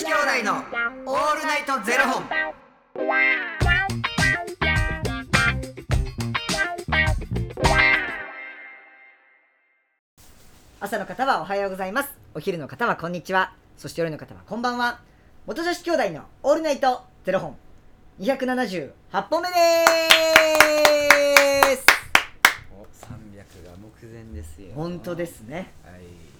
子兄弟のオールナイトゼロ本。朝の方はおはようございますお昼の方はこんにちはそして夜の方はこんばんは元女子兄弟のオールナイトゼロ本278本目ですお、三百が目前ですよ。本当ですねはい。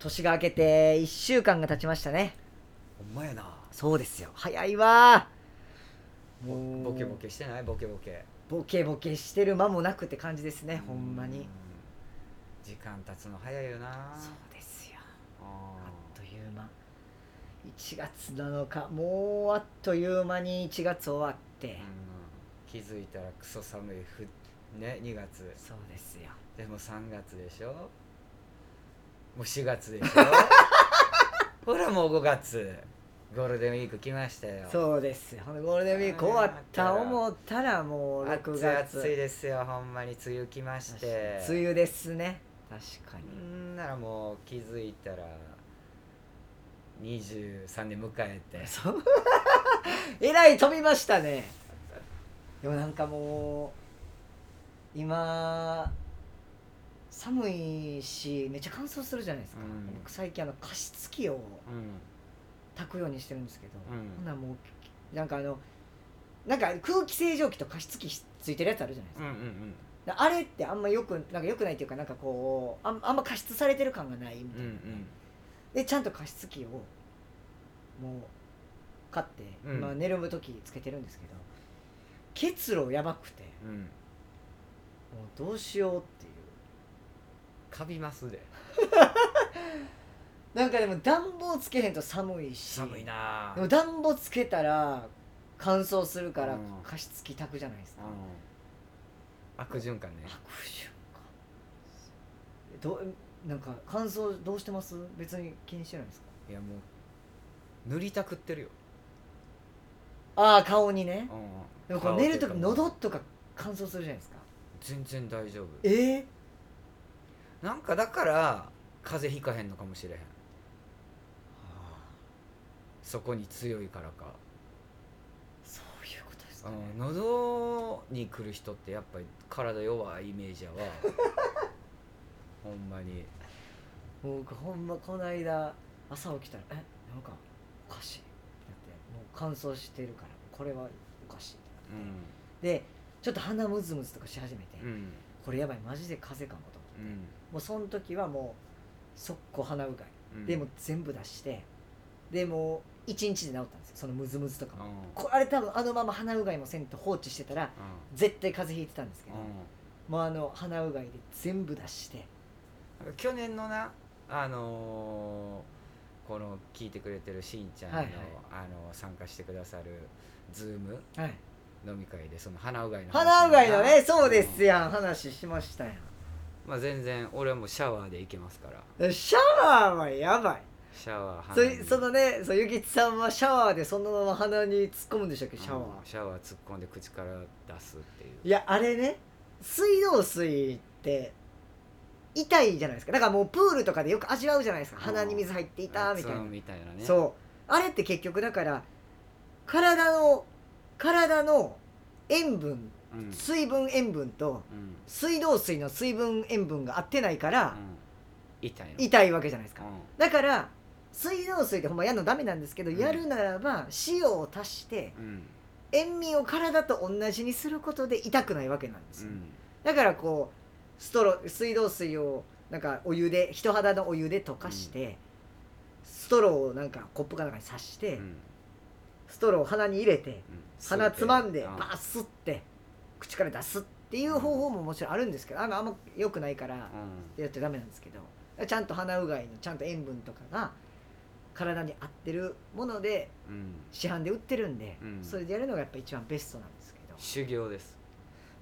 年が明けて1週間が経ちましたね。ほんまやな。そうですよ。早いわ。もうボケボケしてない？ボケボケ。ボケボケしてる間もなくって感じですねほんまに。うん。時間経つの早いよな。そうですよ。ああっという間。1月なのかもうあっという間に1月終わって、気づいたらクソ寒いふね2月。そうですよ。でも3月でしょ？もう4月でしょ？ほらもう5月。ゴールデンウィーク来ましたよ。そうですよ。ゴールデンウィーク終わった思ったらもう6暑い月。暑いですよほんまに梅雨来まして。梅雨ですね。確かに。ん。ならもう気づいたら23年迎えて。そう。えらい飛びましたね。でもなんかもう今寒いしめっちゃ乾燥するじゃないですか、うん。僕最近あの加湿器をうん。炊くようにしてるんですけど、うん。ほんならもうなんかあのなんか空気清浄機と加湿器ついてるやつあるじゃないですか,、うんうんあれってあんまよくなんかよくないっていうかなんかこうあんあんま加湿されてる感がないみたいな、うんうん。でちゃんと加湿器をもう買って、うん。今寝る時つけてるんですけど結露やばくてうんうん。もうどうしようっていうカビますで。なんかでも暖房つけへんと寒いし。寒いな。でも暖房つけたら乾燥するからうん。加湿器炊くじゃないですか、うん。悪循環ね。悪循環。どうなんか乾燥どうしてます？別に気にしてないですか？いやもう塗りたくってるよ、ああ顔にね。うん。でもこれ寝る時顔っていうかもう。喉とか乾燥するじゃないですか。全然大丈夫。ええなんかだから風邪ひかへんのかもしれへん。そこに強いからか、そういうことですか、うねん、喉に来る人ってやっぱり体弱いイメージやわ。ほんまに。僕ほんまこの間朝起きたらえなんかおかしいってなってもう乾燥してるからこれはおかしいってうなって、でちょっと鼻ムズムズとかし始めて、んうん。これやばいマジで風邪かもともうその時はもう速攻鼻うがい、うん。でも全部出して。でもう1日で治ったんですよ。そのムズムズとかも、うん。こあれ多分あのまま鼻うがいもせんと放置してたら絶対風邪ひいてたんですけど、うん。もうあの鼻うがいで全部出して。去年のなあのーこの聞いてくれてるしんちゃんの,、はいはい。あの参加してくださるズームはい。飲み会でその鼻うがいの鼻うがいのねなそうですやん。話しましたやんまあ全然俺はもうシャワーでいけますから。シャワーはやばい。シャワーそそのねそうゆきちさんはシャワーでそのまま鼻に突っ込むんでしたっけ？シャワー、うんシャワー突っ込んで口から出すっていう。いやあれね水道水って痛いじゃないですか。だからもうプールとかでよく味わうじゃないですか。鼻に水入っていたみたいな。みたいなね。そう。あれって結局だから体の体の塩分水分塩分と水道水の水分塩分が合ってないからうん、痛いの。痛いわけじゃないですか。うだから水道水ってほんまやるのダメなんですけど、うん。やるならば塩を足して塩味を体と同じにすることで痛くないわけなんですよ、うん。だからこうストロー水道水をなんかお湯で人肌のお湯で溶かして、ストローをなんかコップかなんかに刺して、うん。ストローを鼻に入れてうん。鼻つまんでうん。バーッ吸って口から出すっていう方法ももちろんあるんですけどあんま良くないからうん。やってダメなんですけどちゃんと鼻うがいのちゃんと塩分とかが体に合ってるものでうん。市販で売ってるんで、うん。それでやるのがやっぱ一番ベストなんですけど。修行です。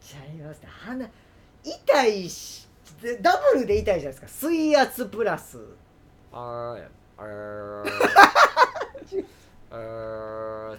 ちゃいますね。鼻痛いしでダブルで痛いじゃないですか。水圧プラス。あーあー。あー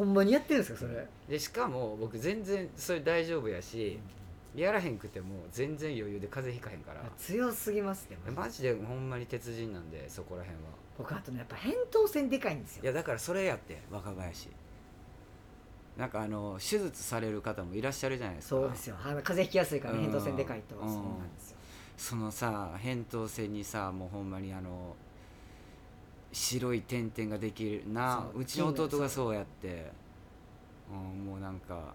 ほんまにやってるんですかそれ。でしかも僕全然それ大丈夫やしやらへんくても全然余裕で風邪ひかへんから。強すぎますねマジで。ほんまに鉄人なんでそこらへんは。僕あとねやっぱ扁桃腺でかいんですよ。いやだからそれやって若林。なんかあの手術される方もいらっしゃるじゃないですか。そうですよ。あの風邪ひきやすいから扁桃腺でかいと。そううんなんですよ。そのさ扁桃腺にさもうほんまにあの白い点々ができるな。そううちの弟がそうやって、うん、もうなんか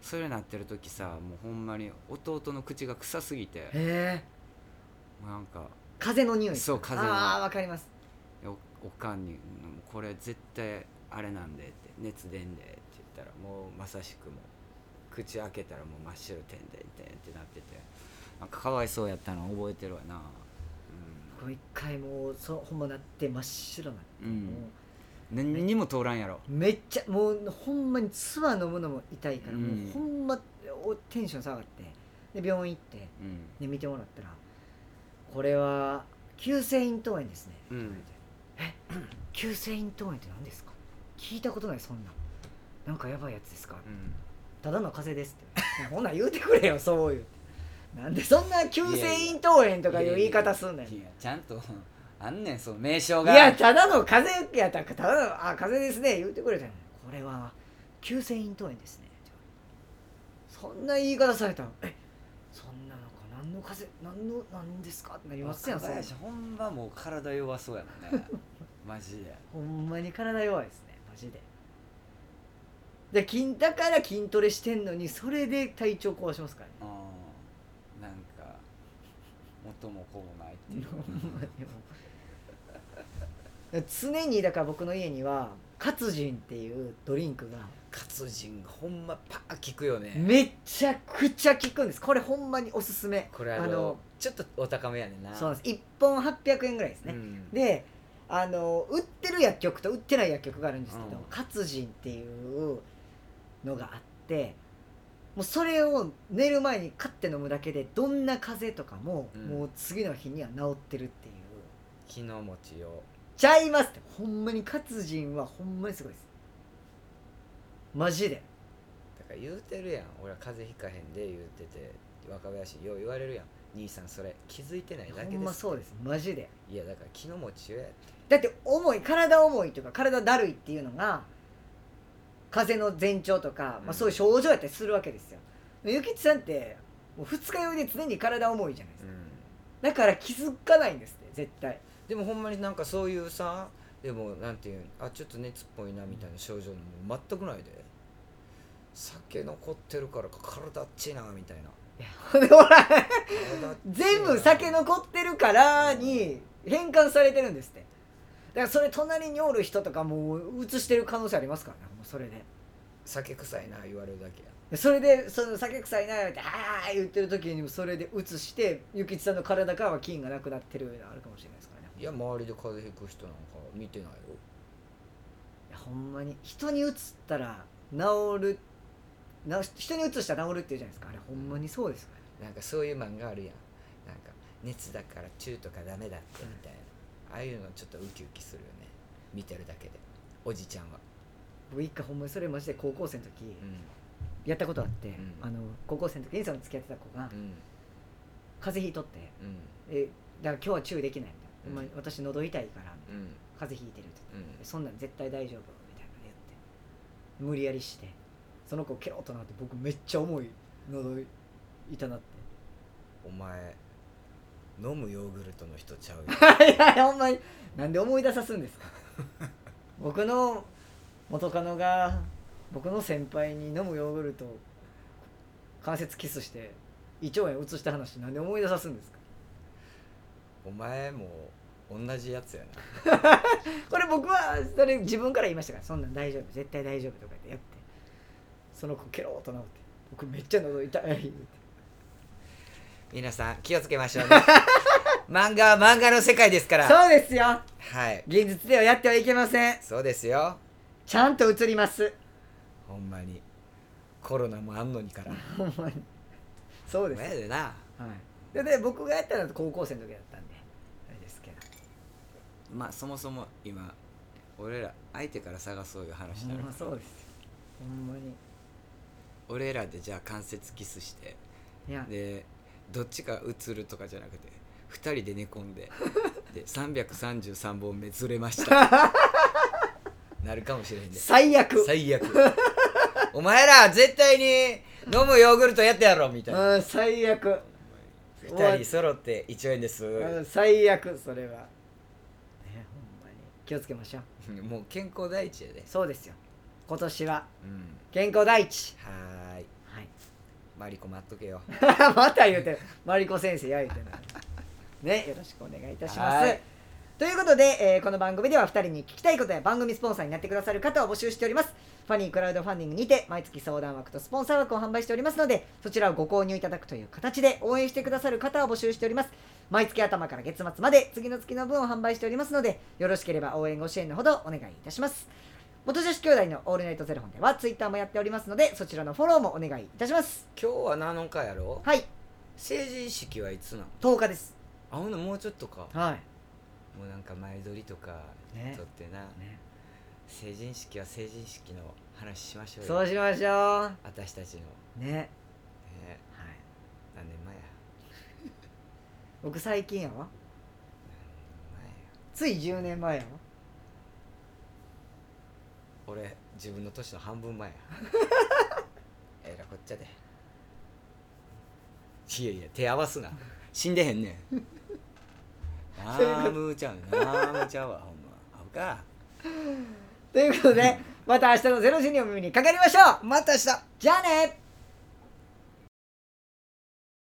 それなってる時さもうほんまに弟の口が臭すぎて。へえ。もうなんか風の匂い。そう風の。ああわかります。おおかんに「これ絶対あれなんで」って「熱出んで」って言ったらもうまさしくも口開けたらもう真っ白点々点ってなってて。なんかかわいそうやったの覚えてるわなこれ一回もうそうほんまなって真っ白になって、うん。もうん何にも通らんやろ。うめっちゃもうほんまに唾飲むのも痛いから、うん。もうほんまおテンション下がってで病院行ってうん。で見てもらったらこれは急性咽頭炎ですね、うん。え 急性咽頭炎って何ですか？聞いたことないそんな。んなんかやばいやつですか、うん。ただの風邪ですって。ほんなん言うてくれよそういうなんでそんな急性咽頭炎とかいう言い方すんねんいやちゃんとあんねんその名称いがやただの風邪やったらただのあ風邪ですね言ってくれたんやこれは急性咽頭炎ですね。そんな言い方されたらえそんなのか何の風邪？何の何ですか？ってなりますやんほんまもう体弱そうやもんね。マジで。ほんまに体弱いですね。マジで。で筋だから筋トレしてんのにそれで体調壊しますからね元も子もないっていう。常にだから僕の家には活人っていうドリンクが。活人ほんまパー効くよね。めちゃくちゃ効くんです。これほんまにおすすめ。これあのちょっとお高めやねんな。そうです。1本800円ぐらいですね、うん。であの売ってる薬局と売ってない薬局があるんですけど、うん。活人っていうのがあってもうそれを寝る前に買って飲むだけでどんな風邪とかも、うん。もう次の日には治ってるっていう。昨日餅を。ちゃいますって。ほんまに活人はほんまにすごいです。マジで。だから言うてるやん。俺は風邪ひかへんで言うてて。若林よう言われるやん。兄さんそれ気づいてないだけですほんまそうです。マジで。いやだから昨日餅よやって。だって重い体重いというか体だるいっていうのが風邪の前兆とか、うん。まあ、そういう症状やったりするわけですよ。ゆきちさんってもう二日酔いで常に体重いじゃないですか、だから気づかないんですって絶対。でもほんまになんかそういうさでもなんていうんあちょっと熱っぽいなみたいな症状も全くないで。酒残ってるからか体っちいなみたいな。全部酒残ってるからに変換されてるんですって。だからそれ隣におる人とかもう移してる可能性ありますからね。もうそれで。酒臭いな言われるだけや。でそれでその酒臭いなって「ああ」言ってる時にもそれで移してゆきちさんの体からは菌がなくなってるのあるかもしれないですからね。いや周りで風邪ひく人なんか見てないよ。いやほんまに人に移ったら治るな人に移したら治るっていうじゃないですか。あれほんまにそうですから。なんかそういう漫画あるやん。なんか熱だからチューとかダメだってみたいな、ああいうのちょっとウキウキするよね。見てるだけで。おじちゃんは。僕一回ほんまにそれマジで高校生の時うん。やったことあって、ん。あの高校生の時にその付き合ってた子がうん。風邪ひいとってうん。えだから今日は注意できないみたいな、うん。お前私喉痛いからうん。風邪ひいてるって言ってうん。そんなん絶対大丈夫みたいなの言って無理やりしてその子ケロッとなって僕めっちゃ重い喉痛なって。お前飲むヨーグルトの人ちゃうよ。いやいやほんまに。なんで思い出さすんですか？僕の元カノが僕の先輩に飲むヨーグルトを関節キスして胃腸炎移した話なんで思い出さすんですか？お前も同じやつやな。これ僕はそれ自分から言いましたから。そんなん大丈夫絶対大丈夫とか言ってやって。その子ケロッと治って。僕めっちゃ喉痛い皆さん気をつけましょうね。漫画は漫画の世界ですから。そうですよ。はい。現実ではやってはいけません。そうですよ。ちゃんと映ります。ほんまに。コロナもあんのにから。ほんまに。そうです、前でな。はい、でで僕がやったのは高校生の時だったんで。あれですけど。まあそもそも今俺ら相手から探そういう話にほなんるまそうですよ。ほんまに。俺らでじゃあ関節キスして。いや。でどっちか映るとかじゃなくて2人で寝込んで で333本目ずれました。なるかもしれへんで最悪。最悪。お前ら絶対に飲むヨーグルトやったやろみたいな。うん最悪。2人揃って1円です。うん最悪それは。ねほんまに。気をつけましょう。もう健康第一やで。そうですよ。今年は。うん。健康第一。はいマリコ待っとけよ。また言うてる。マリコ先生や言うてる。ねよろしくお願いいたします。はい。ということで、えーこの番組では2人に聞きたいことや番組スポンサーになってくださる方を募集しております。ファニークラウドファンディングにて毎月相談枠とスポンサー枠を販売しておりますのでそちらをご購入いただくという形で応援してくださる方を募集しております。毎月頭から月末まで次の月の分を販売しておりますのでよろしければ応援ご支援のほどお願いいたします元女子兄弟のオールナイトゼロ本ではツイッターもやっておりますのでそちらのフォローもお願いいたします。今日は7日やろはい。成人式はいつなの？10日です。あほんなもうちょっとか。はい。もうなんか前撮りとかね。撮ってな、ね。成人式は成人式の話しましょうよ。そうしましょ私たちの。うね。ね。はい。何年前や？僕最近やわ。何年つい10年前やわ前や俺自分の年の半分前や。えらこっちゃで。いやいや手合わすな。死んでへんねん。あーむーちゃん。あーむーちゃうわほんま。合うか。ということでまた明日の0時にお耳にかかりましょう。また明日。じゃあね